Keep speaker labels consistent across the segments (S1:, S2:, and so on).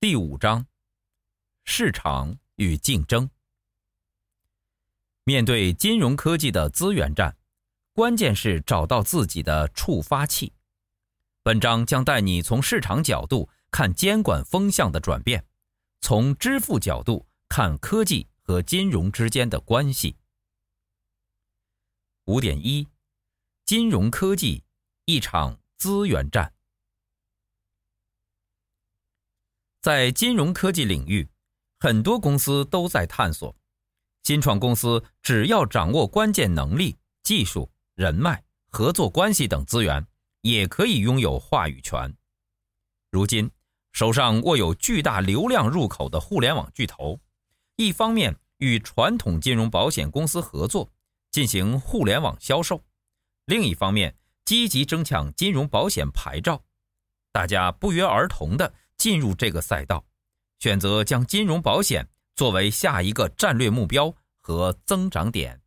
S1: 第五章：市场与竞争。面对金融科技的资源战，关键是找到自己的触发器。本章将带你从市场角度看监管风向的转变，从支付角度看科技和金融之间的关系。五点一：金融科技一场资源战。在金融科技领域，很多公司都在探索。新创公司只要掌握关键能力、技术、人脉、合作关系等资源，也可以拥有话语权。如今，手上握有巨大流量入口的互联网巨头，一方面与传统金融保险公司合作，进行互联网销售；另一方面，积极争抢金融保险牌照。大家不约而同的进入这个赛道，选择将金融保险作为下一个战略目标和增长点。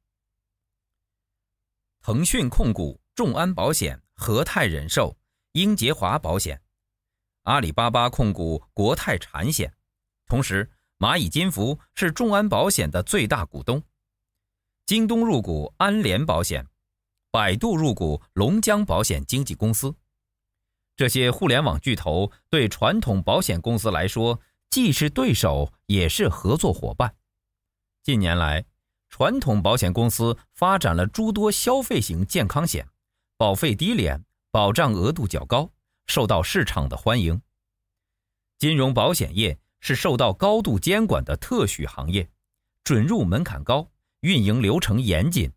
S1: 腾讯控股众安保险、和泰人寿、英杰华保险；阿里巴巴控股国泰产险，同时蚂蚁金服是众安保险的最大股东；京东入股安联保险，百度入股龙江保险经纪公司。这些互联网巨头对传统保险公司来说，既是对手，也是合作伙伴。近年来，传统保险公司发展了诸多消费型健康险，保费低廉，保障额度较高，受到市场的欢迎。金融保险业是受到高度监管的特许行业，准入门槛高，运营流程严谨，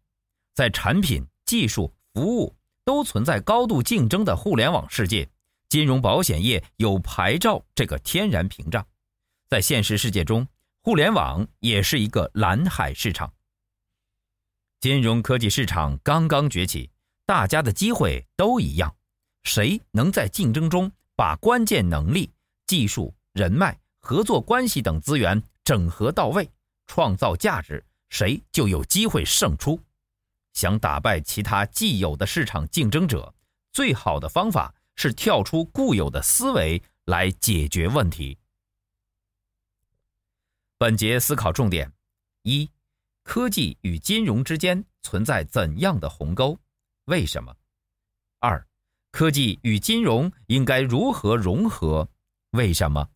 S1: 在产品、技术、服务都存在高度竞争的互联网世界。金融保险业有牌照这个天然屏障，在现实世界中，互联网也是一个蓝海市场。金融科技市场刚刚崛起，大家的机会都一样，谁能在竞争中把关键能力、技术、人脉、合作关系等资源整合到位，创造价值，谁就有机会胜出。想打败其他既有的市场竞争者，最好的方法。是跳出固有的思维来解决问题。本节思考重点：一、科技与金融之间存在怎样的鸿沟？为什么？二、科技与金融应该如何融合？为什么？